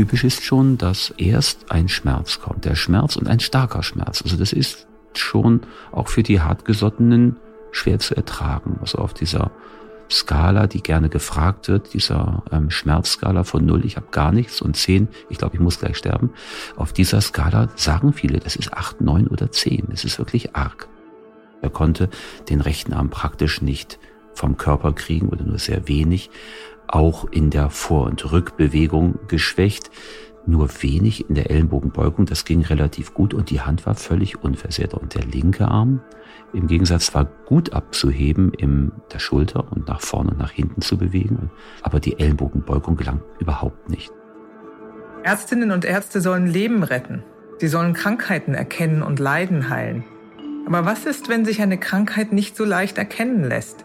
typisch ist schon, dass erst ein Schmerz kommt. Der Schmerz und ein starker Schmerz. Also das ist schon auch für die hartgesottenen schwer zu ertragen. Also auf dieser Skala, die gerne gefragt wird, dieser ähm, Schmerzskala von null, ich habe gar nichts und zehn, ich glaube, ich muss gleich sterben. Auf dieser Skala sagen viele, das ist acht, neun oder zehn. Es ist wirklich arg. Er konnte den rechten Arm praktisch nicht vom Körper kriegen oder nur sehr wenig, auch in der Vor- und Rückbewegung geschwächt, nur wenig in der Ellenbogenbeugung, das ging relativ gut und die Hand war völlig unversehrt und der linke Arm im Gegensatz war gut abzuheben in der Schulter und nach vorne und nach hinten zu bewegen, aber die Ellenbogenbeugung gelang überhaupt nicht. Ärztinnen und Ärzte sollen Leben retten. Sie sollen Krankheiten erkennen und Leiden heilen. Aber was ist, wenn sich eine Krankheit nicht so leicht erkennen lässt?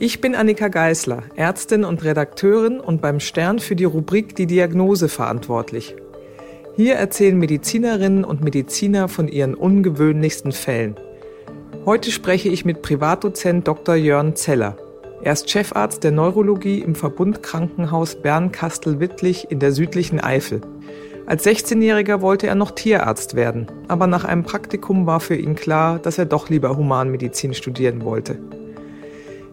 Ich bin Annika Geißler, Ärztin und Redakteurin und beim Stern für die Rubrik Die Diagnose verantwortlich. Hier erzählen Medizinerinnen und Mediziner von ihren ungewöhnlichsten Fällen. Heute spreche ich mit Privatdozent Dr. Jörn Zeller. Er ist Chefarzt der Neurologie im Verbundkrankenhaus Bernkastel-Wittlich in der südlichen Eifel. Als 16-Jähriger wollte er noch Tierarzt werden, aber nach einem Praktikum war für ihn klar, dass er doch lieber Humanmedizin studieren wollte.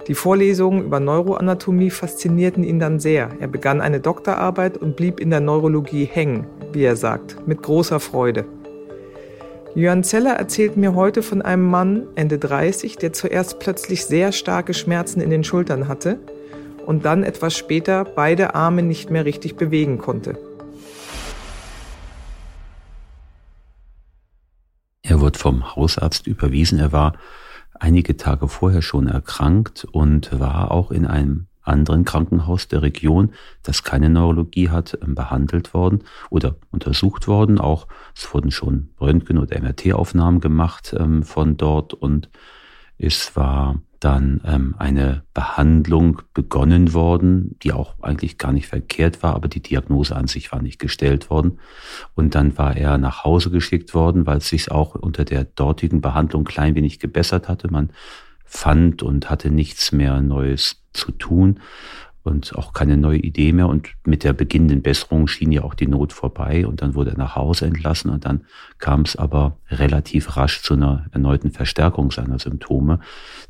Die Vorlesungen über Neuroanatomie faszinierten ihn dann sehr. Er begann eine Doktorarbeit und blieb in der Neurologie hängen, wie er sagt, mit großer Freude. Jörn Zeller erzählt mir heute von einem Mann, Ende 30, der zuerst plötzlich sehr starke Schmerzen in den Schultern hatte und dann etwas später beide Arme nicht mehr richtig bewegen konnte. Er wird vom Hausarzt überwiesen. Er war einige Tage vorher schon erkrankt und war auch in einem anderen Krankenhaus der Region, das keine Neurologie hat, ähm, behandelt worden oder untersucht worden. Auch es wurden schon Röntgen- oder MRT-Aufnahmen gemacht ähm, von dort und es war dann ähm, eine Behandlung begonnen worden, die auch eigentlich gar nicht verkehrt war, aber die Diagnose an sich war nicht gestellt worden. Und dann war er nach Hause geschickt worden, weil es sich auch unter der dortigen Behandlung klein wenig gebessert hatte. Man fand und hatte nichts mehr Neues zu tun und auch keine neue Idee mehr. Und mit der beginnenden Besserung schien ja auch die Not vorbei und dann wurde er nach Hause entlassen und dann kam es aber relativ rasch zu einer erneuten Verstärkung seiner Symptome,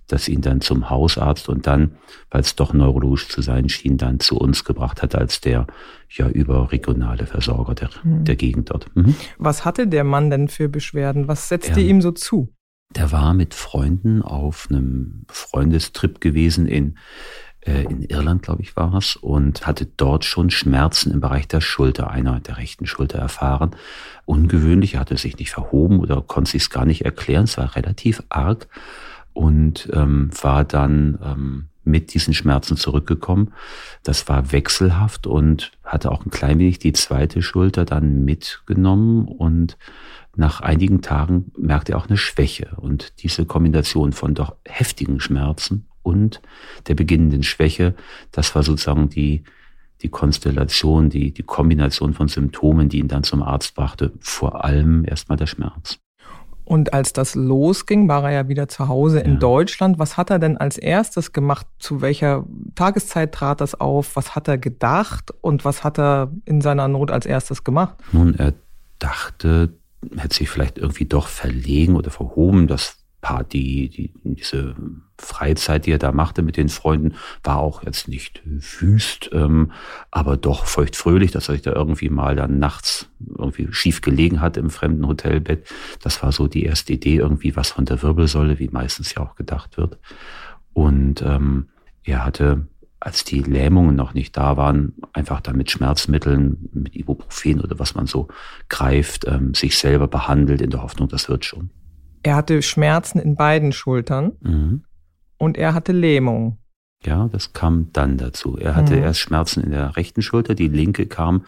das ihn dann zum Hausarzt und dann, weil es doch neurologisch zu sein schien, dann zu uns gebracht hat als der ja überregionale Versorger der, mhm. der Gegend dort. Mhm. Was hatte der Mann denn für Beschwerden? Was setzte er, ihm so zu? Der war mit Freunden auf einem Freundestrip gewesen in in Irland, glaube ich, war es, und hatte dort schon Schmerzen im Bereich der Schulter, einer der rechten Schulter erfahren. Ungewöhnlich, er hatte sich nicht verhoben oder konnte sich es gar nicht erklären. Es war relativ arg und ähm, war dann ähm, mit diesen Schmerzen zurückgekommen. Das war wechselhaft und hatte auch ein klein wenig die zweite Schulter dann mitgenommen und nach einigen Tagen merkte er auch eine Schwäche und diese Kombination von doch heftigen Schmerzen und der beginnenden Schwäche. Das war sozusagen die, die Konstellation, die, die Kombination von Symptomen, die ihn dann zum Arzt brachte. Vor allem erstmal der Schmerz. Und als das losging, war er ja wieder zu Hause in ja. Deutschland. Was hat er denn als erstes gemacht? Zu welcher Tageszeit trat das auf? Was hat er gedacht? Und was hat er in seiner Not als erstes gemacht? Nun, er dachte, hätte sich vielleicht irgendwie doch verlegen oder verhoben. Das Party, die, diese Freizeit, die er da machte mit den Freunden, war auch jetzt nicht wüst, ähm, aber doch feuchtfröhlich, dass er sich da irgendwie mal dann nachts irgendwie schief gelegen hat im fremden Hotelbett. Das war so die erste Idee, irgendwie was von der Wirbelsäule, wie meistens ja auch gedacht wird. Und ähm, er hatte als die Lähmungen noch nicht da waren, einfach dann mit Schmerzmitteln, mit Ibuprofen oder was man so greift, ähm, sich selber behandelt in der Hoffnung, das wird schon. Er hatte Schmerzen in beiden Schultern mhm. und er hatte Lähmung. Ja, das kam dann dazu. Er hatte mhm. erst Schmerzen in der rechten Schulter, die linke kam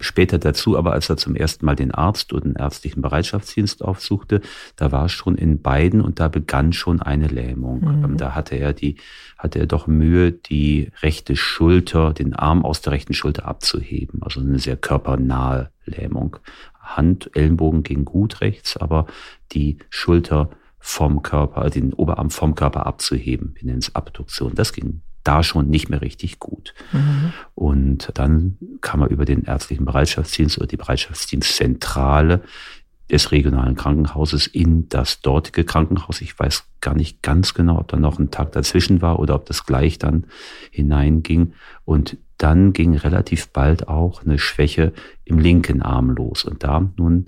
später dazu, aber als er zum ersten Mal den Arzt oder den ärztlichen Bereitschaftsdienst aufsuchte, da war es schon in beiden und da begann schon eine Lähmung. Mhm. Ähm, da hatte er die, hatte er doch Mühe, die rechte Schulter, den Arm aus der rechten Schulter abzuheben. Also eine sehr körpernahe Lähmung. Hand, Ellenbogen ging gut rechts, aber die Schulter vom Körper, den Oberarm vom Körper abzuheben. Wir nennen es Abduktion. Das ging da schon nicht mehr richtig gut. Mhm. Und dann kam er über den ärztlichen Bereitschaftsdienst oder die Bereitschaftsdienstzentrale des regionalen Krankenhauses in das dortige Krankenhaus. Ich weiß gar nicht ganz genau, ob da noch ein Tag dazwischen war oder ob das gleich dann hineinging. Und dann ging relativ bald auch eine Schwäche im linken Arm los. Und da nun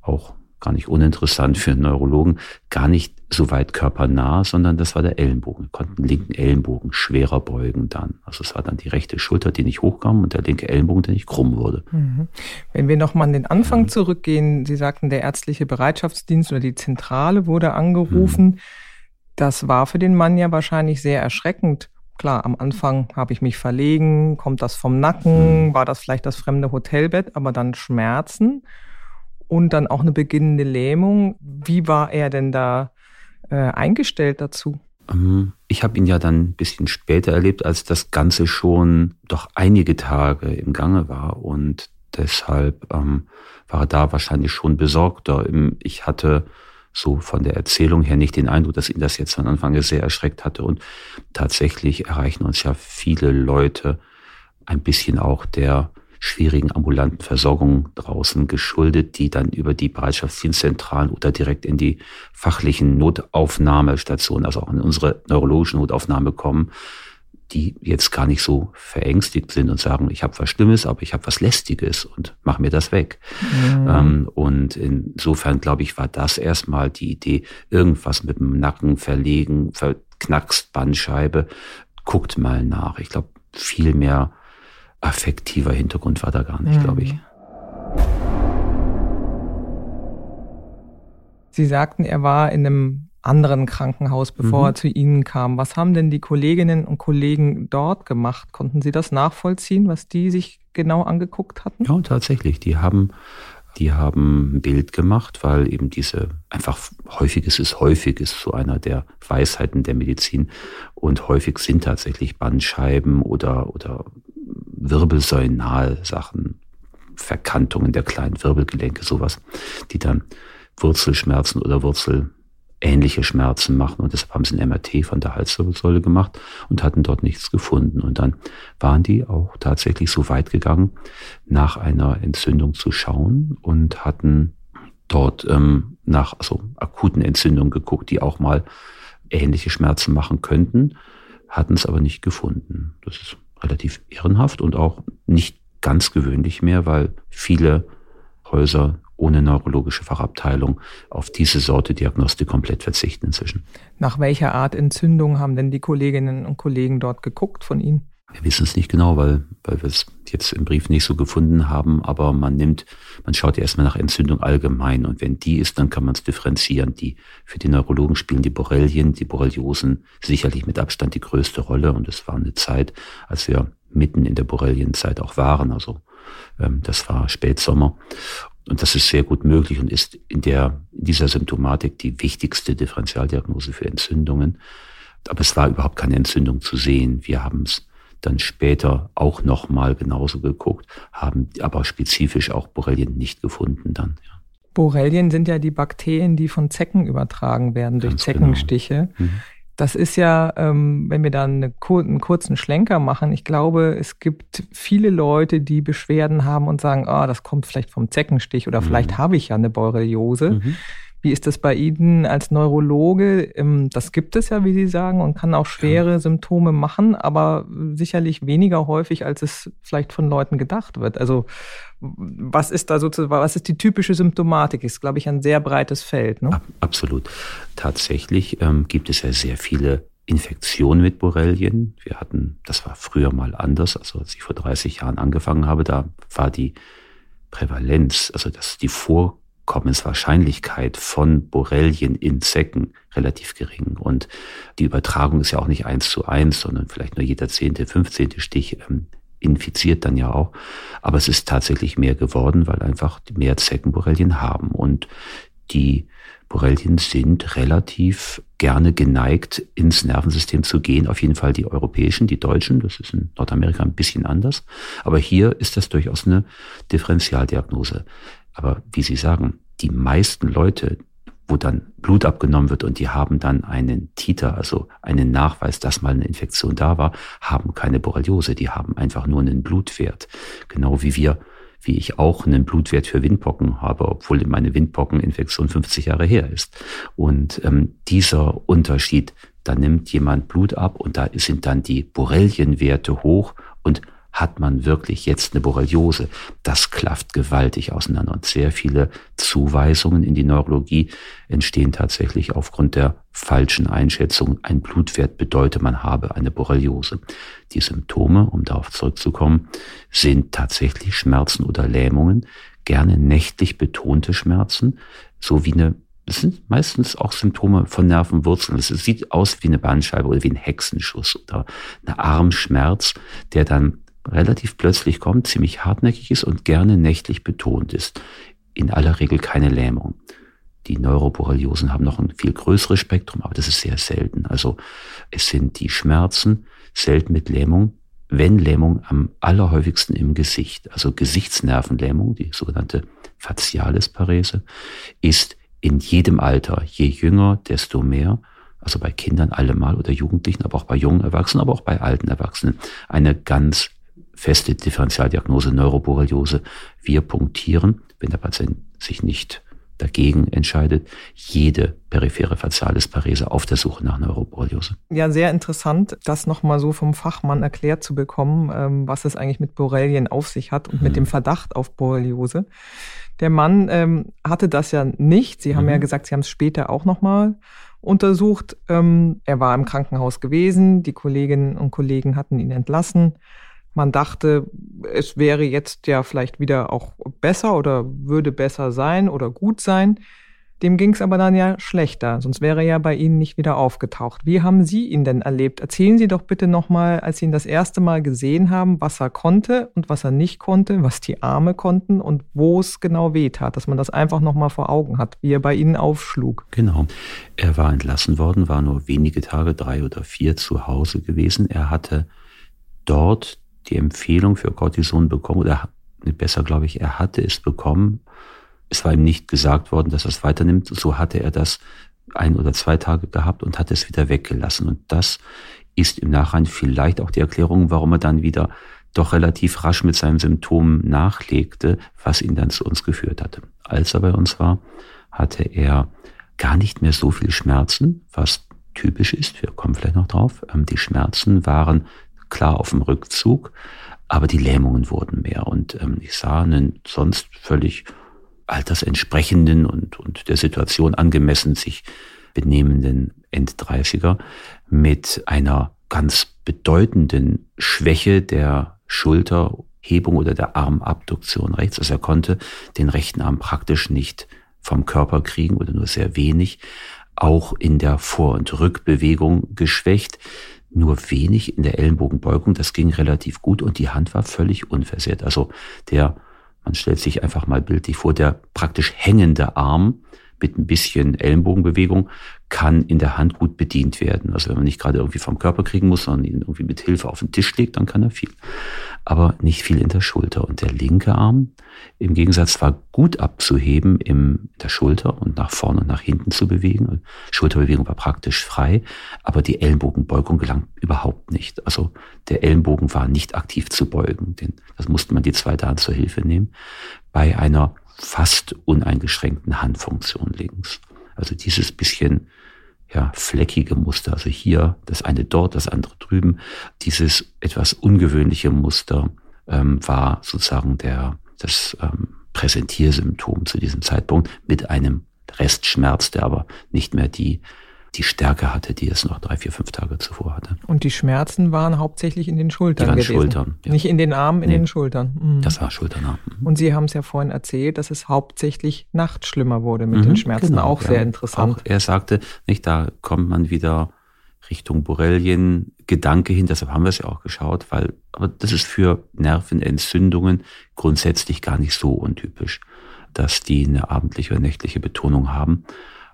auch gar nicht uninteressant für einen Neurologen, gar nicht so weit körpernah, sondern das war der Ellenbogen. Wir konnten den linken Ellenbogen schwerer beugen dann. Also es war dann die rechte Schulter, die nicht hochkam und der linke Ellenbogen, der nicht krumm wurde. Mhm. Wenn wir nochmal an den Anfang mhm. zurückgehen, Sie sagten, der ärztliche Bereitschaftsdienst oder die Zentrale wurde angerufen. Mhm. Das war für den Mann ja wahrscheinlich sehr erschreckend. Klar, am Anfang habe ich mich verlegen, kommt das vom Nacken, mhm. war das vielleicht das fremde Hotelbett, aber dann Schmerzen und dann auch eine beginnende Lähmung. Wie war er denn da äh, eingestellt dazu? Ähm, ich habe ihn ja dann ein bisschen später erlebt, als das Ganze schon doch einige Tage im Gange war und deshalb ähm, war er da wahrscheinlich schon besorgter. Ich hatte so von der Erzählung her nicht den Eindruck, dass ihn das jetzt von Anfang an sehr erschreckt hatte. Und tatsächlich erreichen uns ja viele Leute ein bisschen auch der schwierigen ambulanten Versorgung draußen geschuldet, die dann über die Bereitschaftsdienstzentralen oder direkt in die fachlichen Notaufnahmestationen, also auch in unsere neurologische Notaufnahme kommen, die jetzt gar nicht so verängstigt sind und sagen, ich habe was Schlimmes, aber ich habe was Lästiges und mach mir das weg. Mhm. Ähm, und insofern, glaube ich, war das erstmal die Idee, irgendwas mit dem Nacken verlegen, verknackst Bandscheibe, guckt mal nach. Ich glaube, viel mehr affektiver Hintergrund war da gar nicht, mhm. glaube ich. Sie sagten, er war in einem anderen Krankenhaus, bevor mhm. er zu Ihnen kam. Was haben denn die Kolleginnen und Kollegen dort gemacht? Konnten Sie das nachvollziehen, was die sich genau angeguckt hatten? Ja, tatsächlich. Die haben, die haben ein Bild gemacht, weil eben diese einfach häufiges ist häufig ist so einer der Weisheiten der Medizin und häufig sind tatsächlich Bandscheiben oder oder wirbelsäulennahe Sachen, Verkantungen der kleinen Wirbelgelenke, sowas, die dann Wurzelschmerzen oder Wurzelähnliche Schmerzen machen. Und deshalb haben sie ein MRT von der Halswirbelsäule gemacht und hatten dort nichts gefunden. Und dann waren die auch tatsächlich so weit gegangen, nach einer Entzündung zu schauen und hatten dort ähm, nach also akuten Entzündungen geguckt, die auch mal ähnliche Schmerzen machen könnten, hatten es aber nicht gefunden. Das ist relativ ehrenhaft und auch nicht ganz gewöhnlich mehr, weil viele Häuser ohne neurologische Fachabteilung auf diese Sorte Diagnostik komplett verzichten inzwischen. Nach welcher Art Entzündung haben denn die Kolleginnen und Kollegen dort geguckt von Ihnen? Wir wissen es nicht genau, weil, weil wir es jetzt im Brief nicht so gefunden haben, aber man nimmt, man schaut erstmal nach Entzündung allgemein und wenn die ist, dann kann man es differenzieren. Die, für die Neurologen spielen die Borrelien, die Borreliosen sicherlich mit Abstand die größte Rolle und es war eine Zeit, als wir mitten in der Borrelienzeit auch waren, also ähm, das war Spätsommer und das ist sehr gut möglich und ist in der, in dieser Symptomatik die wichtigste Differentialdiagnose für Entzündungen. Aber es war überhaupt keine Entzündung zu sehen. Wir haben es dann später auch nochmal genauso geguckt, haben aber spezifisch auch Borrelien nicht gefunden dann. Ja. Borrelien sind ja die Bakterien, die von Zecken übertragen werden durch Ganz genau. Zeckenstiche. Genau. Mhm. Das ist ja, ähm, wenn wir dann eine, einen kurzen Schlenker machen, ich glaube, es gibt viele Leute, die Beschwerden haben und sagen, ah, das kommt vielleicht vom Zeckenstich oder mhm. vielleicht habe ich ja eine Borreliose. Mhm. Wie ist das bei Ihnen als Neurologe? Ähm, das gibt es ja, wie Sie sagen, und kann auch schwere ja. Symptome machen, aber sicherlich weniger häufig, als es vielleicht von Leuten gedacht wird. Also was ist da sozusagen, was ist die typische Symptomatik? Ist, glaube ich, ein sehr breites Feld. Ne? Absolut. Tatsächlich ähm, gibt es ja sehr viele Infektionen mit Borrelien. Wir hatten, das war früher mal anders, also als ich vor 30 Jahren angefangen habe, da war die Prävalenz, also das, die Vor Kommenswahrscheinlichkeit von Borrelien in Zecken relativ gering. Und die Übertragung ist ja auch nicht eins zu eins, sondern vielleicht nur jeder zehnte, fünfzehnte Stich ähm, infiziert dann ja auch. Aber es ist tatsächlich mehr geworden, weil einfach mehr Zecken Borrelien haben. Und die Borrelien sind relativ gerne geneigt, ins Nervensystem zu gehen. Auf jeden Fall die europäischen, die deutschen. Das ist in Nordamerika ein bisschen anders. Aber hier ist das durchaus eine Differentialdiagnose. Aber wie Sie sagen, die meisten Leute, wo dann Blut abgenommen wird und die haben dann einen Titer, also einen Nachweis, dass mal eine Infektion da war, haben keine Borreliose, die haben einfach nur einen Blutwert. Genau wie wir, wie ich auch einen Blutwert für Windpocken habe, obwohl meine Windpockeninfektion 50 Jahre her ist. Und ähm, dieser Unterschied, da nimmt jemand Blut ab und da sind dann die Borrelienwerte hoch und hat man wirklich jetzt eine Borreliose? Das klafft gewaltig auseinander und sehr viele Zuweisungen in die Neurologie entstehen tatsächlich aufgrund der falschen Einschätzung. Ein Blutwert bedeutet, man habe eine Borreliose. Die Symptome, um darauf zurückzukommen, sind tatsächlich Schmerzen oder Lähmungen, gerne nächtlich betonte Schmerzen, so wie eine das sind meistens auch Symptome von Nervenwurzeln. Es sieht aus wie eine Bandscheibe oder wie ein Hexenschuss oder ein Armschmerz, der dann relativ plötzlich kommt, ziemlich hartnäckig ist und gerne nächtlich betont ist. In aller Regel keine Lähmung. Die Neuroborreliosen haben noch ein viel größeres Spektrum, aber das ist sehr selten. Also es sind die Schmerzen, selten mit Lähmung, wenn Lähmung am allerhäufigsten im Gesicht. Also Gesichtsnervenlähmung, die sogenannte Facialis Parese, ist in jedem Alter, je jünger, desto mehr, also bei Kindern allemal oder Jugendlichen, aber auch bei jungen Erwachsenen, aber auch bei alten Erwachsenen, eine ganz feste Differentialdiagnose Neuroborreliose. Wir punktieren, wenn der Patient sich nicht dagegen entscheidet, jede periphere Facialis Parese auf der Suche nach Neuroborreliose. Ja, sehr interessant, das nochmal so vom Fachmann erklärt zu bekommen, ähm, was es eigentlich mit Borrelien auf sich hat und mhm. mit dem Verdacht auf Borreliose. Der Mann ähm, hatte das ja nicht. Sie haben mhm. ja gesagt, Sie haben es später auch nochmal untersucht. Ähm, er war im Krankenhaus gewesen. Die Kolleginnen und Kollegen hatten ihn entlassen. Man dachte, es wäre jetzt ja vielleicht wieder auch besser oder würde besser sein oder gut sein. Dem ging es aber dann ja schlechter, sonst wäre er ja bei Ihnen nicht wieder aufgetaucht. Wie haben Sie ihn denn erlebt? Erzählen Sie doch bitte nochmal, als Sie ihn das erste Mal gesehen haben, was er konnte und was er nicht konnte, was die Arme konnten und wo es genau wehtat, dass man das einfach nochmal vor Augen hat, wie er bei Ihnen aufschlug. Genau. Er war entlassen worden, war nur wenige Tage, drei oder vier zu Hause gewesen. Er hatte dort die Empfehlung für Cortison bekommen, oder besser glaube ich, er hatte es bekommen. Es war ihm nicht gesagt worden, dass er es weiternimmt. So hatte er das ein oder zwei Tage gehabt und hat es wieder weggelassen. Und das ist im Nachhinein vielleicht auch die Erklärung, warum er dann wieder doch relativ rasch mit seinem Symptom nachlegte, was ihn dann zu uns geführt hatte. Als er bei uns war, hatte er gar nicht mehr so viel Schmerzen, was typisch ist. Wir kommen vielleicht noch drauf. Ähm, die Schmerzen waren klar auf dem Rückzug, aber die Lähmungen wurden mehr. Und ähm, ich sah einen sonst völlig altersentsprechenden und, und der Situation angemessen sich benehmenden End-30er mit einer ganz bedeutenden Schwäche der Schulterhebung oder der Armabduktion rechts. Also er konnte den rechten Arm praktisch nicht vom Körper kriegen oder nur sehr wenig, auch in der Vor- und Rückbewegung geschwächt nur wenig in der Ellenbogenbeugung. Das ging relativ gut und die Hand war völlig unversehrt. Also der, man stellt sich einfach mal bildlich vor, der praktisch hängende Arm mit ein bisschen Ellenbogenbewegung kann in der Hand gut bedient werden. Also wenn man nicht gerade irgendwie vom Körper kriegen muss, sondern ihn irgendwie mit Hilfe auf den Tisch legt, dann kann er viel. Aber nicht viel in der Schulter. Und der linke Arm im Gegensatz war gut abzuheben in der Schulter und nach vorne und nach hinten zu bewegen. Schulterbewegung war praktisch frei, aber die Ellenbogenbeugung gelang überhaupt nicht. Also der Ellenbogen war nicht aktiv zu beugen. Den, das musste man die zweite Hand zur Hilfe nehmen. Bei einer fast uneingeschränkten Handfunktion links. Also dieses bisschen ja, fleckige Muster, also hier das eine dort, das andere drüben, dieses etwas ungewöhnliche Muster ähm, war sozusagen der, das ähm, Präsentiersymptom zu diesem Zeitpunkt mit einem Restschmerz, der aber nicht mehr die die Stärke hatte, die es noch drei, vier, fünf Tage zuvor hatte. Und die Schmerzen waren hauptsächlich in den Schultern die waren gewesen. Schultern. Ja. Nicht in den Armen, in nee, den Schultern. Mhm. Das war Schulternarm. Mhm. Und Sie haben es ja vorhin erzählt, dass es hauptsächlich nachts schlimmer wurde mit mhm, den Schmerzen. Genau, auch ja. sehr interessant. Auch er sagte, nicht, da kommt man wieder Richtung Borrelien Gedanke hin, deshalb haben wir es ja auch geschaut, weil, aber das ist für Nervenentzündungen grundsätzlich gar nicht so untypisch, dass die eine abendliche oder nächtliche Betonung haben.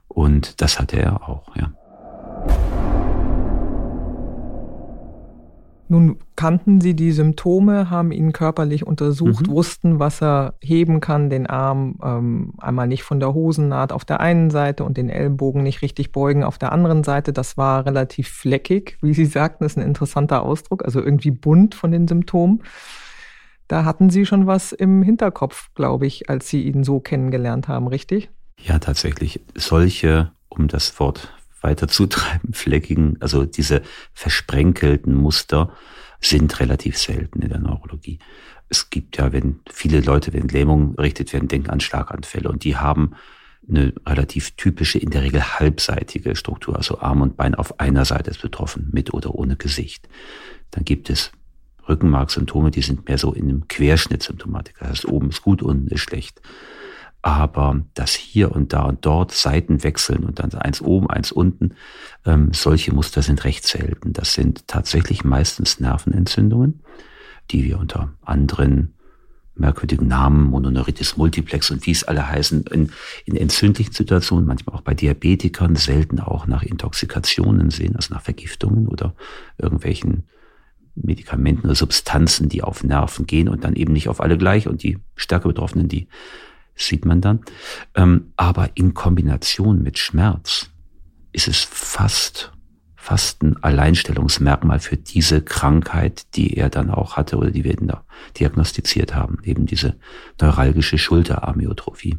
Und das hatte er auch, ja. Nun kannten Sie die Symptome, haben ihn körperlich untersucht, mhm. wussten, was er heben kann, den Arm ähm, einmal nicht von der Hosennaht auf der einen Seite und den Ellbogen nicht richtig beugen auf der anderen Seite. Das war relativ fleckig, wie Sie sagten, ist ein interessanter Ausdruck, also irgendwie bunt von den Symptomen. Da hatten Sie schon was im Hinterkopf, glaube ich, als Sie ihn so kennengelernt haben, richtig? Ja, tatsächlich. Solche, um das Wort weiter zutreiben, fleckigen, also diese versprenkelten Muster sind relativ selten in der Neurologie. Es gibt ja, wenn viele Leute, wenn Lähmungen berichtet werden, denken an Schlaganfälle und die haben eine relativ typische, in der Regel halbseitige Struktur, also Arm und Bein auf einer Seite ist betroffen, mit oder ohne Gesicht. Dann gibt es Rückenmarksymptome, die sind mehr so in einem Querschnittsymptomatik. Das heißt, oben ist gut, unten ist schlecht. Aber das hier und da und dort Seiten wechseln und dann eins oben, eins unten, ähm, solche Muster sind recht selten. Das sind tatsächlich meistens Nervenentzündungen, die wir unter anderen merkwürdigen Namen, Mononeuritis multiplex und wie es alle heißen, in, in entzündlichen Situationen, manchmal auch bei Diabetikern, selten auch nach Intoxikationen sehen, also nach Vergiftungen oder irgendwelchen Medikamenten oder Substanzen, die auf Nerven gehen und dann eben nicht auf alle gleich und die stärker Betroffenen, die sieht man dann. Ähm, aber in Kombination mit Schmerz ist es fast, fast ein Alleinstellungsmerkmal für diese Krankheit, die er dann auch hatte oder die wir da diagnostiziert haben, eben diese neuralgische Schulteramyotrophie.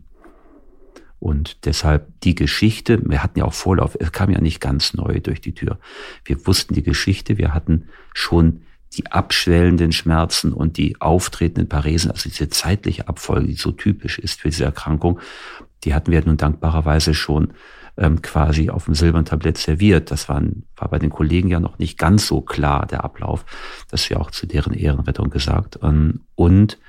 Und deshalb die Geschichte, wir hatten ja auch Vorlauf, es kam ja nicht ganz neu durch die Tür. Wir wussten die Geschichte, wir hatten schon die abschwellenden Schmerzen und die auftretenden Paresen, also diese zeitliche Abfolge, die so typisch ist für diese Erkrankung, die hatten wir nun dankbarerweise schon ähm, quasi auf dem silbernen Tablett serviert. Das waren, war bei den Kollegen ja noch nicht ganz so klar, der Ablauf. Das ist ja auch zu deren Ehrenrettung gesagt. Ähm, und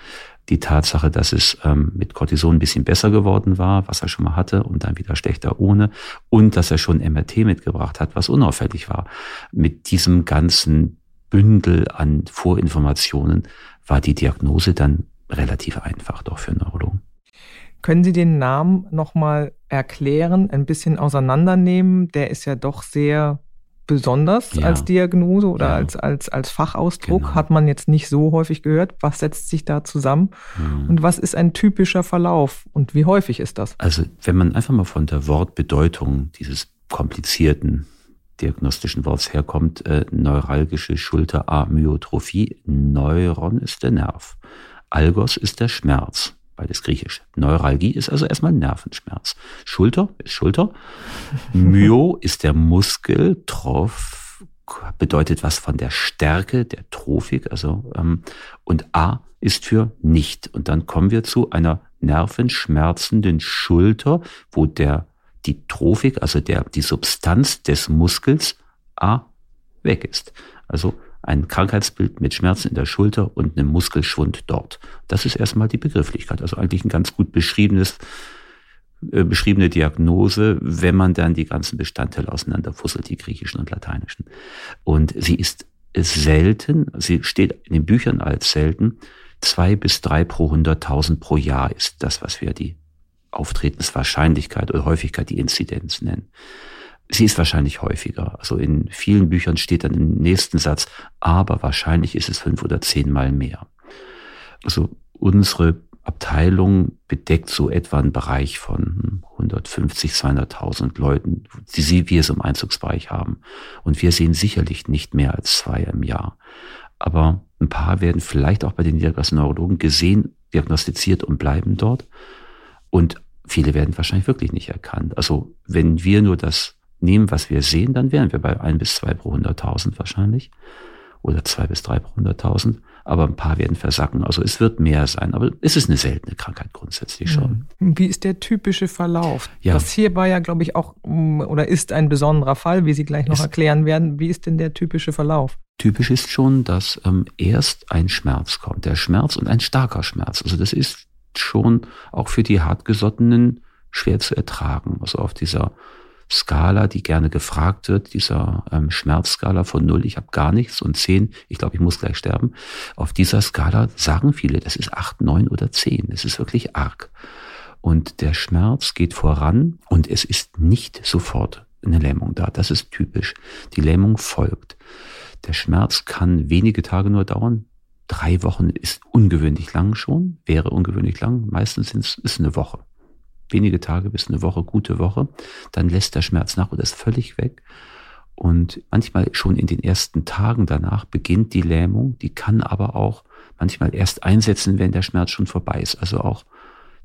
die Tatsache, dass es ähm, mit Cortison ein bisschen besser geworden war, was er schon mal hatte, und dann wieder schlechter ohne, und dass er schon MRT mitgebracht hat, was unauffällig war. Mit diesem ganzen Bündel an Vorinformationen war die Diagnose dann relativ einfach doch für Neurologen. Können Sie den Namen nochmal erklären, ein bisschen auseinandernehmen? Der ist ja doch sehr besonders ja. als Diagnose oder ja. als, als, als Fachausdruck. Genau. Hat man jetzt nicht so häufig gehört. Was setzt sich da zusammen? Mhm. Und was ist ein typischer Verlauf? Und wie häufig ist das? Also, wenn man einfach mal von der Wortbedeutung dieses komplizierten diagnostischen Worts herkommt, äh, neuralgische Schulteramyotrophie. Neuron ist der Nerv. Algos ist der Schmerz. Beides griechisch. Neuralgie ist also erstmal Nervenschmerz. Schulter ist Schulter. Myo ist der Muskel. Troph bedeutet was von der Stärke, der Trophik. Also, ähm, und A ist für nicht. Und dann kommen wir zu einer nervenschmerzenden Schulter, wo der die Trophik, also der, die Substanz des Muskels, A, weg ist. Also ein Krankheitsbild mit Schmerzen in der Schulter und einem Muskelschwund dort. Das ist erstmal die Begrifflichkeit. Also eigentlich ein ganz gut beschriebenes, äh, beschriebene Diagnose, wenn man dann die ganzen Bestandteile auseinanderfusselt, die griechischen und lateinischen. Und sie ist selten, sie steht in den Büchern als selten, zwei bis drei pro hunderttausend pro Jahr ist das, was wir die Auftretenswahrscheinlichkeit oder Häufigkeit die Inzidenz nennen. Sie ist wahrscheinlich häufiger. Also in vielen Büchern steht dann im nächsten Satz, aber wahrscheinlich ist es fünf oder zehnmal mehr. Also unsere Abteilung bedeckt so etwa einen Bereich von 150, 200.000 Leuten, die wir so im Einzugsbereich haben. Und wir sehen sicherlich nicht mehr als zwei im Jahr. Aber ein paar werden vielleicht auch bei den Neurologen gesehen, diagnostiziert und bleiben dort. Und viele werden wahrscheinlich wirklich nicht erkannt. Also wenn wir nur das nehmen, was wir sehen, dann wären wir bei ein bis zwei pro hunderttausend wahrscheinlich. Oder zwei bis drei pro hunderttausend. Aber ein paar werden versacken. Also es wird mehr sein. Aber es ist eine seltene Krankheit grundsätzlich schon. Hm. Wie ist der typische Verlauf? Ja. Das hier war ja, glaube ich, auch hm, oder ist ein besonderer Fall, wie Sie gleich noch ist, erklären werden. Wie ist denn der typische Verlauf? Typisch ist schon, dass ähm, erst ein Schmerz kommt. Der Schmerz und ein starker Schmerz. Also das ist schon auch für die hartgesottenen schwer zu ertragen. Also auf dieser Skala, die gerne gefragt wird, dieser ähm, Schmerzskala von null, ich habe gar nichts und zehn, ich glaube, ich muss gleich sterben. Auf dieser Skala sagen viele, das ist acht, neun oder zehn. Es ist wirklich arg. Und der Schmerz geht voran und es ist nicht sofort eine Lähmung da. Das ist typisch. Die Lähmung folgt. Der Schmerz kann wenige Tage nur dauern. Drei Wochen ist ungewöhnlich lang schon, wäre ungewöhnlich lang. Meistens ist es eine Woche wenige Tage bis eine Woche, gute Woche, dann lässt der Schmerz nach oder ist völlig weg. Und manchmal schon in den ersten Tagen danach beginnt die Lähmung, die kann aber auch manchmal erst einsetzen, wenn der Schmerz schon vorbei ist. Also auch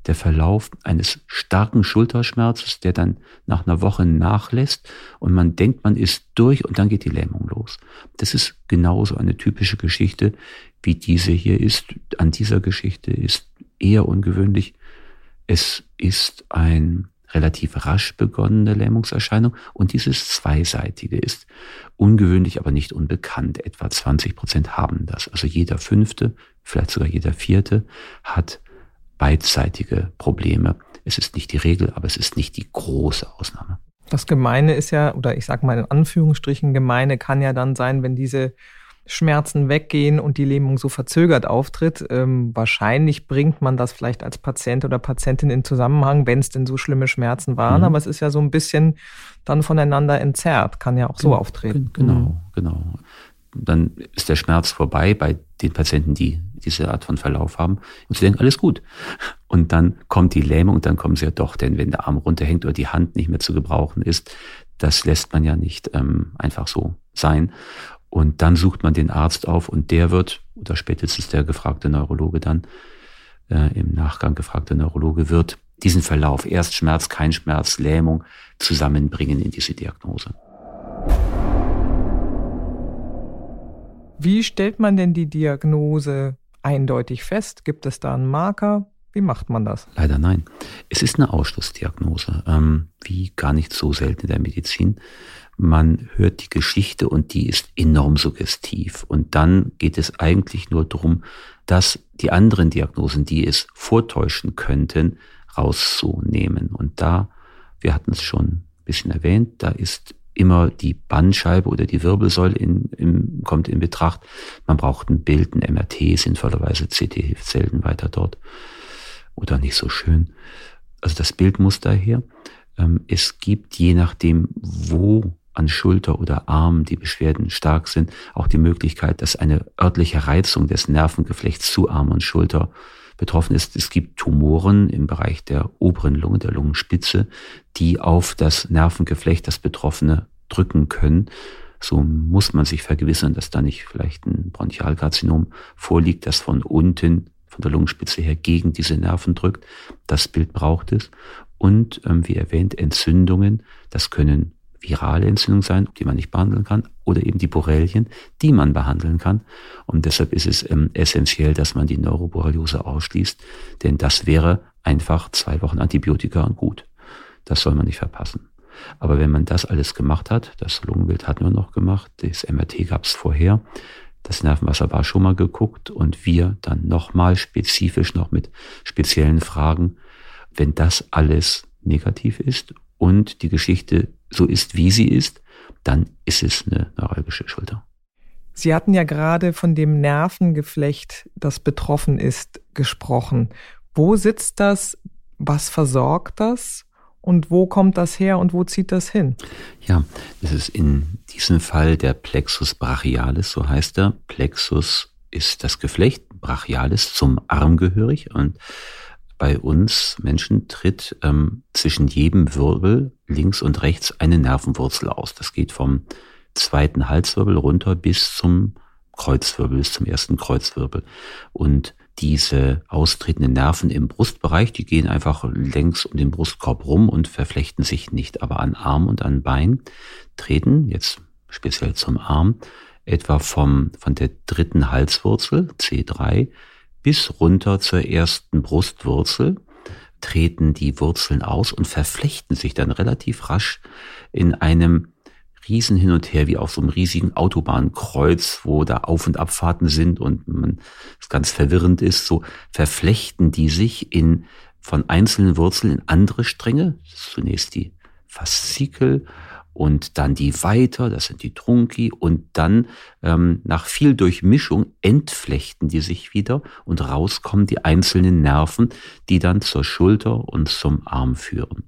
der Verlauf eines starken Schulterschmerzes, der dann nach einer Woche nachlässt und man denkt, man ist durch und dann geht die Lähmung los. Das ist genauso eine typische Geschichte, wie diese hier ist. An dieser Geschichte ist eher ungewöhnlich, es ist ein relativ rasch begonnene Lähmungserscheinung und dieses zweiseitige ist ungewöhnlich, aber nicht unbekannt. Etwa 20 Prozent haben das. Also jeder fünfte, vielleicht sogar jeder vierte hat beidseitige Probleme. Es ist nicht die Regel, aber es ist nicht die große Ausnahme. Das Gemeine ist ja, oder ich sage mal in Anführungsstrichen, Gemeine kann ja dann sein, wenn diese Schmerzen weggehen und die Lähmung so verzögert auftritt. Ähm, wahrscheinlich bringt man das vielleicht als Patient oder Patientin in Zusammenhang, wenn es denn so schlimme Schmerzen waren. Mhm. Aber es ist ja so ein bisschen dann voneinander entzerrt, kann ja auch so auftreten. Genau, mhm. genau. Dann ist der Schmerz vorbei bei den Patienten, die diese Art von Verlauf haben. Und sie denken, alles gut. Und dann kommt die Lähmung und dann kommen sie ja doch, denn wenn der Arm runterhängt oder die Hand nicht mehr zu gebrauchen ist, das lässt man ja nicht ähm, einfach so sein. Und dann sucht man den Arzt auf und der wird, oder spätestens der gefragte Neurologe dann, äh, im Nachgang gefragte Neurologe wird diesen Verlauf, erst Schmerz, kein Schmerz, Lähmung, zusammenbringen in diese Diagnose. Wie stellt man denn die Diagnose eindeutig fest? Gibt es da einen Marker? Wie macht man das? Leider nein. Es ist eine Ausschlussdiagnose, ähm, wie gar nicht so selten in der Medizin man hört die Geschichte und die ist enorm suggestiv. Und dann geht es eigentlich nur darum, dass die anderen Diagnosen, die es vortäuschen könnten, rauszunehmen. Und da, wir hatten es schon ein bisschen erwähnt, da ist immer die Bandscheibe oder die Wirbelsäule in, in, kommt in Betracht. Man braucht ein Bild, ein MRT, sinnvollerweise CT hilft selten weiter dort oder nicht so schön. Also das Bild muss daher. Ähm, es gibt je nachdem, wo an Schulter oder Arm die Beschwerden stark sind, auch die Möglichkeit, dass eine örtliche Reizung des Nervengeflechts zu Arm und Schulter betroffen ist. Es gibt Tumoren im Bereich der oberen Lunge, der Lungenspitze, die auf das Nervengeflecht, das Betroffene, drücken können. So muss man sich vergewissern, dass da nicht vielleicht ein Bronchialkarzinom vorliegt, das von unten, von der Lungenspitze her gegen diese Nerven drückt. Das Bild braucht es. Und ähm, wie erwähnt, Entzündungen, das können virale Entzündung sein, die man nicht behandeln kann, oder eben die Borrelien, die man behandeln kann. Und deshalb ist es ähm, essentiell, dass man die Neuroborreliose ausschließt, denn das wäre einfach zwei Wochen Antibiotika und gut. Das soll man nicht verpassen. Aber wenn man das alles gemacht hat, das Lungenbild hatten wir noch gemacht, das MRT gab es vorher, das Nervenwasser war schon mal geguckt und wir dann nochmal spezifisch noch mit speziellen Fragen, wenn das alles negativ ist und die Geschichte so ist, wie sie ist, dann ist es eine neuralgische Schulter. Sie hatten ja gerade von dem Nervengeflecht, das betroffen ist, gesprochen. Wo sitzt das? Was versorgt das? Und wo kommt das her und wo zieht das hin? Ja, es ist in diesem Fall der Plexus brachialis, so heißt er. Plexus ist das Geflecht, brachialis zum Arm gehörig und bei uns Menschen tritt ähm, zwischen jedem Wirbel links und rechts eine Nervenwurzel aus. Das geht vom zweiten Halswirbel runter bis zum Kreuzwirbel, bis zum ersten Kreuzwirbel. Und diese austretenden Nerven im Brustbereich, die gehen einfach längs um den Brustkorb rum und verflechten sich nicht. Aber an Arm und an Bein treten, jetzt speziell zum Arm, etwa vom, von der dritten Halswurzel, C3, bis runter zur ersten Brustwurzel treten die Wurzeln aus und verflechten sich dann relativ rasch in einem Riesen hin und her, wie auf so einem riesigen Autobahnkreuz, wo da Auf- und Abfahrten sind und man es ganz verwirrend ist, so verflechten die sich in von einzelnen Wurzeln in andere Stränge. Zunächst die Faszikel und dann die weiter, das sind die Trunki und dann ähm, nach viel Durchmischung entflechten die sich wieder und rauskommen die einzelnen Nerven, die dann zur Schulter und zum Arm führen.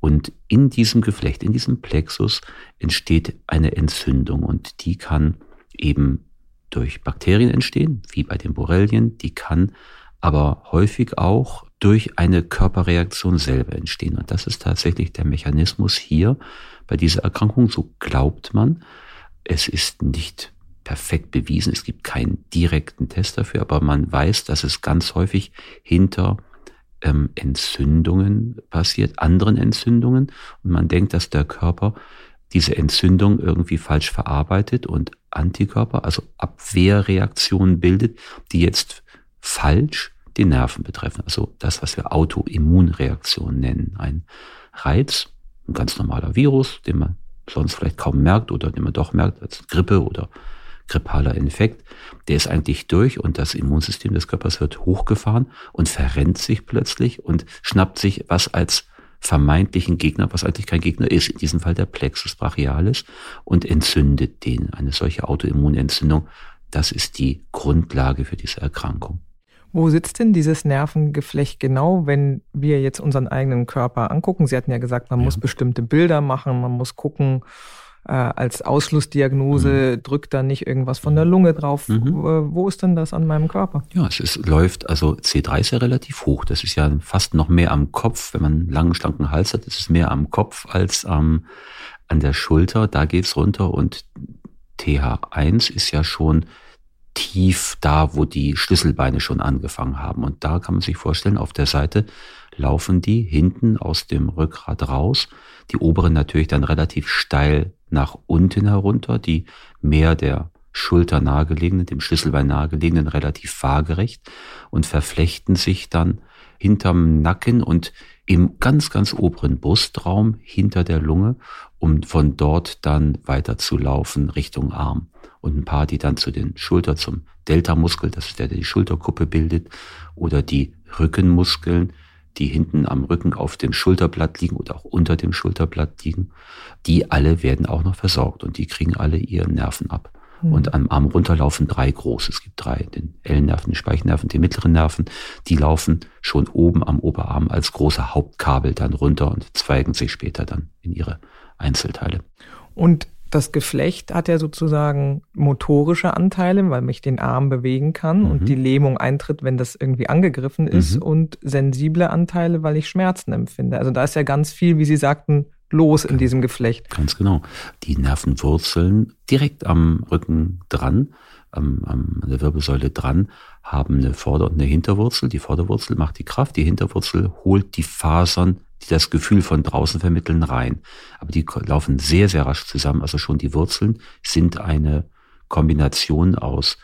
Und in diesem Geflecht, in diesem Plexus entsteht eine Entzündung und die kann eben durch Bakterien entstehen, wie bei den Borrelien, die kann aber häufig auch durch eine Körperreaktion selber entstehen. Und das ist tatsächlich der Mechanismus hier bei dieser Erkrankung. So glaubt man. Es ist nicht perfekt bewiesen. Es gibt keinen direkten Test dafür, aber man weiß, dass es ganz häufig hinter ähm, Entzündungen passiert, anderen Entzündungen. Und man denkt, dass der Körper diese Entzündung irgendwie falsch verarbeitet und Antikörper, also Abwehrreaktionen bildet, die jetzt falsch die Nerven betreffen. Also das, was wir Autoimmunreaktion nennen. Ein Reiz, ein ganz normaler Virus, den man sonst vielleicht kaum merkt oder den man doch merkt als Grippe oder grippaler Infekt, der ist eigentlich durch und das Immunsystem des Körpers wird hochgefahren und verrennt sich plötzlich und schnappt sich was als vermeintlichen Gegner, was eigentlich kein Gegner ist, in diesem Fall der Plexus brachialis, und entzündet den. Eine solche Autoimmunentzündung, das ist die Grundlage für diese Erkrankung. Wo sitzt denn dieses Nervengeflecht genau, wenn wir jetzt unseren eigenen Körper angucken? Sie hatten ja gesagt, man ja. muss bestimmte Bilder machen, man muss gucken, äh, als Ausschlussdiagnose mhm. drückt da nicht irgendwas von der Lunge drauf. Mhm. Wo ist denn das an meinem Körper? Ja, es ist, läuft, also C3 ist ja relativ hoch. Das ist ja fast noch mehr am Kopf. Wenn man einen langen, schlanken Hals hat, ist es mehr am Kopf als ähm, an der Schulter. Da geht's runter und TH1 ist ja schon tief da, wo die Schlüsselbeine schon angefangen haben. Und da kann man sich vorstellen, auf der Seite laufen die hinten aus dem Rückgrat raus. Die oberen natürlich dann relativ steil nach unten herunter, die mehr der Schulter nahegelegenen, dem Schlüsselbein nahegelegenen, relativ waagerecht und verflechten sich dann hinterm Nacken und im ganz, ganz oberen Brustraum hinter der Lunge, um von dort dann weiter zu laufen Richtung Arm und ein paar, die dann zu den Schulter zum Delta-Muskel, das ist der, der die Schulterkuppe bildet, oder die Rückenmuskeln, die hinten am Rücken auf dem Schulterblatt liegen oder auch unter dem Schulterblatt liegen, die alle werden auch noch versorgt und die kriegen alle ihren Nerven ab. Mhm. Und am Arm runter laufen drei große. Es gibt drei, den L-Nerven, den Speichennerven, den mittleren Nerven. Die laufen schon oben am Oberarm als große Hauptkabel dann runter und zweigen sich später dann in ihre Einzelteile. Und das Geflecht hat ja sozusagen motorische Anteile, weil mich den Arm bewegen kann mhm. und die Lähmung eintritt, wenn das irgendwie angegriffen ist mhm. und sensible Anteile, weil ich Schmerzen empfinde. Also da ist ja ganz viel, wie Sie sagten, los in diesem Geflecht. Ganz genau. Die Nervenwurzeln direkt am Rücken dran, am, am, an der Wirbelsäule dran, haben eine Vorder- und eine Hinterwurzel. Die Vorderwurzel macht die Kraft, die Hinterwurzel holt die Fasern die das Gefühl von draußen vermitteln, rein. Aber die laufen sehr, sehr rasch zusammen. Also schon die Wurzeln sind eine Kombination aus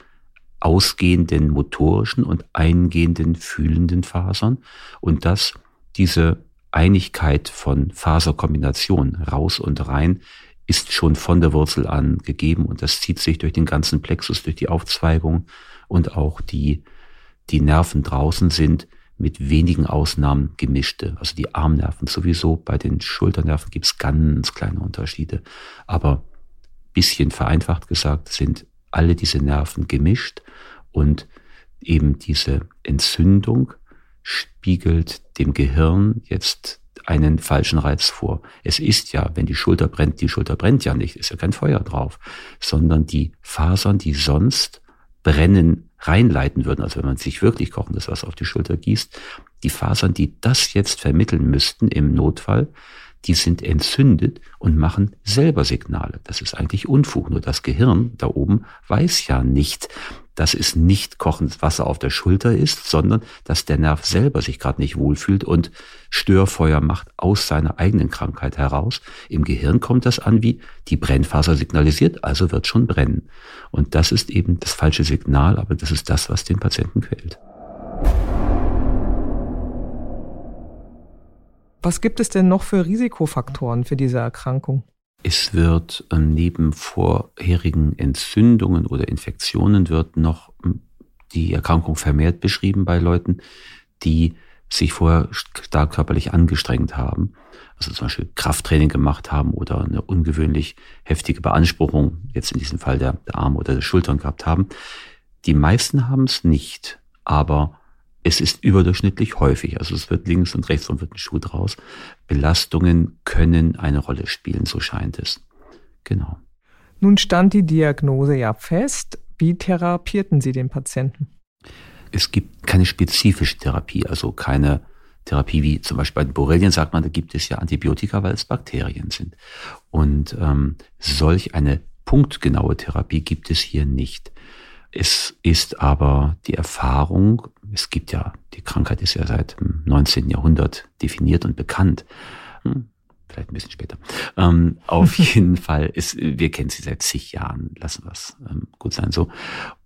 ausgehenden motorischen und eingehenden fühlenden Fasern. Und dass diese Einigkeit von Faserkombination raus und rein ist schon von der Wurzel an gegeben und das zieht sich durch den ganzen Plexus, durch die Aufzweigung und auch die, die Nerven draußen sind mit wenigen Ausnahmen gemischte. Also die Armnerven sowieso, bei den Schulternerven gibt es ganz kleine Unterschiede. Aber bisschen vereinfacht gesagt sind alle diese Nerven gemischt und eben diese Entzündung spiegelt dem Gehirn jetzt einen falschen Reiz vor. Es ist ja, wenn die Schulter brennt, die Schulter brennt ja nicht, ist ja kein Feuer drauf, sondern die Fasern, die sonst brennen, reinleiten würden, also wenn man sich wirklich kochendes Wasser auf die Schulter gießt, die Fasern, die das jetzt vermitteln müssten im Notfall, die sind entzündet und machen selber Signale. Das ist eigentlich Unfug. Nur das Gehirn da oben weiß ja nicht, dass es nicht kochendes Wasser auf der Schulter ist, sondern dass der Nerv selber sich gerade nicht wohlfühlt und Störfeuer macht aus seiner eigenen Krankheit heraus. Im Gehirn kommt das an wie die Brennfaser signalisiert, also wird schon brennen. Und das ist eben das falsche Signal, aber das ist das, was den Patienten quält. Was gibt es denn noch für Risikofaktoren für diese Erkrankung? Es wird neben vorherigen Entzündungen oder Infektionen wird noch ähm, die Erkrankung vermehrt beschrieben bei Leuten, die sich vorher stark körperlich angestrengt haben, also zum Beispiel Krafttraining gemacht haben oder eine ungewöhnlich heftige Beanspruchung, jetzt in diesem Fall der, der Arme oder der Schultern gehabt haben. Die meisten haben es nicht, aber es ist überdurchschnittlich häufig. Also es wird links und rechts und wird ein Schuh draus. Belastungen können eine Rolle spielen, so scheint es. Genau. Nun stand die Diagnose ja fest. Wie therapierten Sie den Patienten? Es gibt keine spezifische Therapie, also keine Therapie wie zum Beispiel bei den Borrelien sagt man, da gibt es ja Antibiotika, weil es Bakterien sind. Und ähm, solch eine punktgenaue Therapie gibt es hier nicht. Es ist aber die Erfahrung, es gibt ja, die Krankheit ist ja seit dem 19. Jahrhundert definiert und bekannt. Hm, vielleicht ein bisschen später. Ähm, auf jeden Fall ist, wir kennen sie seit zig Jahren, lassen wir es ähm, gut sein so.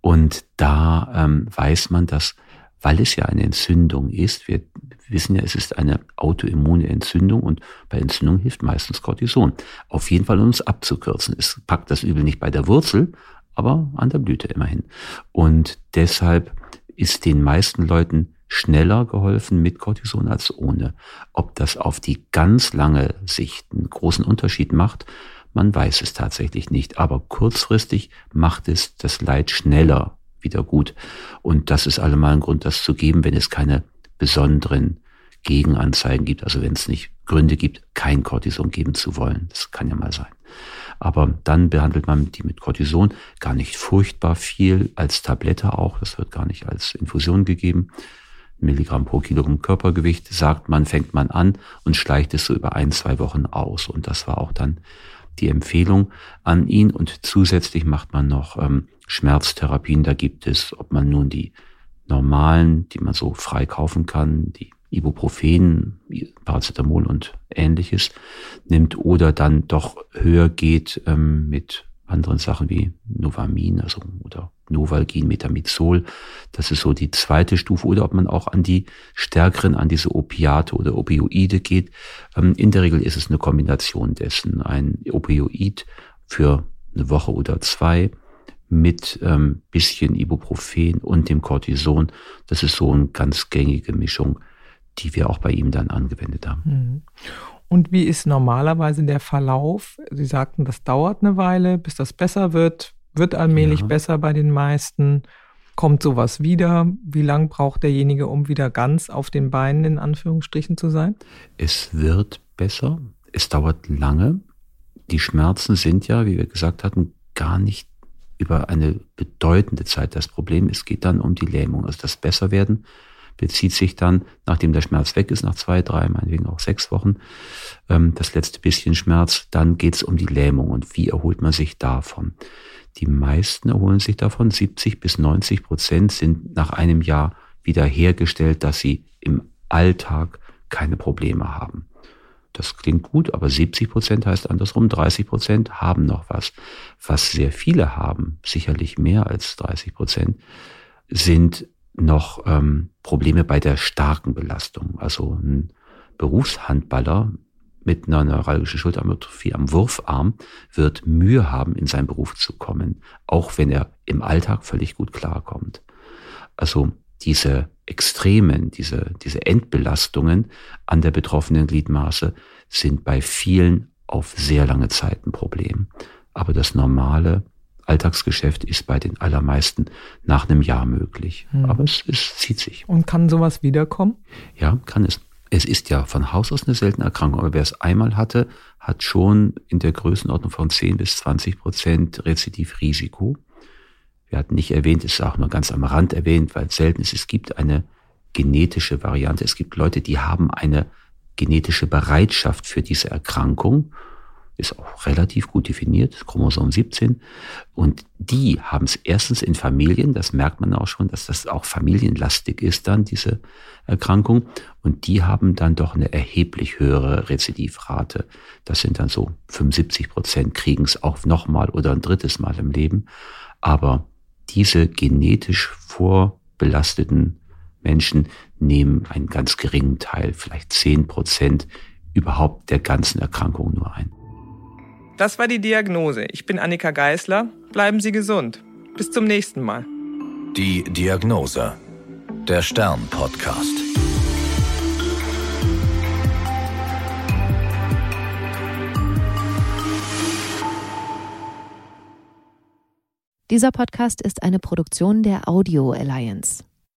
Und da ähm, weiß man, dass, weil es ja eine Entzündung ist, wir wissen ja, es ist eine autoimmune Entzündung und bei Entzündung hilft meistens Cortison. Auf jeden Fall, um es abzukürzen. Es packt das Übel nicht bei der Wurzel, aber an der Blüte immerhin. Und deshalb ist den meisten Leuten schneller geholfen mit Cortison als ohne. Ob das auf die ganz lange Sicht einen großen Unterschied macht, man weiß es tatsächlich nicht. Aber kurzfristig macht es das Leid schneller wieder gut. Und das ist allemal ein Grund, das zu geben, wenn es keine besonderen Gegenanzeigen gibt. Also wenn es nicht Gründe gibt, kein Cortison geben zu wollen. Das kann ja mal sein. Aber dann behandelt man die mit Cortison gar nicht furchtbar viel, als Tablette auch. Das wird gar nicht als Infusion gegeben. Milligramm pro Kilogramm Körpergewicht, sagt man, fängt man an und schleicht es so über ein, zwei Wochen aus. Und das war auch dann die Empfehlung an ihn. Und zusätzlich macht man noch ähm, Schmerztherapien. Da gibt es, ob man nun die normalen, die man so frei kaufen kann, die Ibuprofen, Paracetamol und ähnliches nimmt oder dann doch höher geht ähm, mit anderen Sachen wie Novamin, also oder Novalgin, Metamizol. Das ist so die zweite Stufe. Oder ob man auch an die stärkeren, an diese Opiate oder Opioide geht. Ähm, in der Regel ist es eine Kombination dessen. Ein Opioid für eine Woche oder zwei mit ähm, bisschen Ibuprofen und dem Cortison. Das ist so eine ganz gängige Mischung, die wir auch bei ihm dann angewendet haben. Mhm. Und wie ist normalerweise der Verlauf? Sie sagten, das dauert eine Weile, bis das besser wird, wird allmählich ja. besser bei den meisten. Kommt sowas wieder? Wie lang braucht derjenige, um wieder ganz auf den Beinen in Anführungsstrichen zu sein? Es wird besser. Es dauert lange. Die Schmerzen sind ja, wie wir gesagt hatten, gar nicht über eine bedeutende Zeit das Problem. Es geht dann um die Lähmung. Also das Besserwerden bezieht sich dann, nachdem der Schmerz weg ist, nach zwei, drei, meinetwegen auch sechs Wochen, ähm, das letzte bisschen Schmerz, dann geht es um die Lähmung und wie erholt man sich davon. Die meisten erholen sich davon, 70 bis 90 Prozent sind nach einem Jahr wieder hergestellt, dass sie im Alltag keine Probleme haben. Das klingt gut, aber 70 Prozent heißt andersrum, 30 Prozent haben noch was. Was sehr viele haben, sicherlich mehr als 30 Prozent, sind noch ähm, Probleme bei der starken Belastung. Also ein Berufshandballer mit einer neuralgischen Schulterhypertrophie am Wurfarm wird Mühe haben, in seinen Beruf zu kommen, auch wenn er im Alltag völlig gut klarkommt. Also diese Extremen, diese, diese Endbelastungen an der betroffenen Gliedmaße sind bei vielen auf sehr lange Zeit ein Problem. Aber das normale Alltagsgeschäft ist bei den allermeisten nach einem Jahr möglich. Hm. Aber es, es zieht sich. Und kann sowas wiederkommen? Ja, kann es. Es ist ja von Haus aus eine seltene Erkrankung, aber wer es einmal hatte, hat schon in der Größenordnung von 10 bis 20 Prozent Rezidivrisiko. Wir hatten nicht erwähnt, es ist auch nur ganz am Rand erwähnt, weil es selten ist. Es gibt eine genetische Variante. Es gibt Leute, die haben eine genetische Bereitschaft für diese Erkrankung ist auch relativ gut definiert, Chromosom 17. Und die haben es erstens in Familien, das merkt man auch schon, dass das auch familienlastig ist dann, diese Erkrankung. Und die haben dann doch eine erheblich höhere Rezidivrate. Das sind dann so 75 Prozent kriegen es auch nochmal oder ein drittes Mal im Leben. Aber diese genetisch vorbelasteten Menschen nehmen einen ganz geringen Teil, vielleicht 10 Prozent überhaupt der ganzen Erkrankung nur ein. Das war die Diagnose. Ich bin Annika Geißler. Bleiben Sie gesund. Bis zum nächsten Mal. Die Diagnose. Der Stern Podcast. Dieser Podcast ist eine Produktion der Audio Alliance.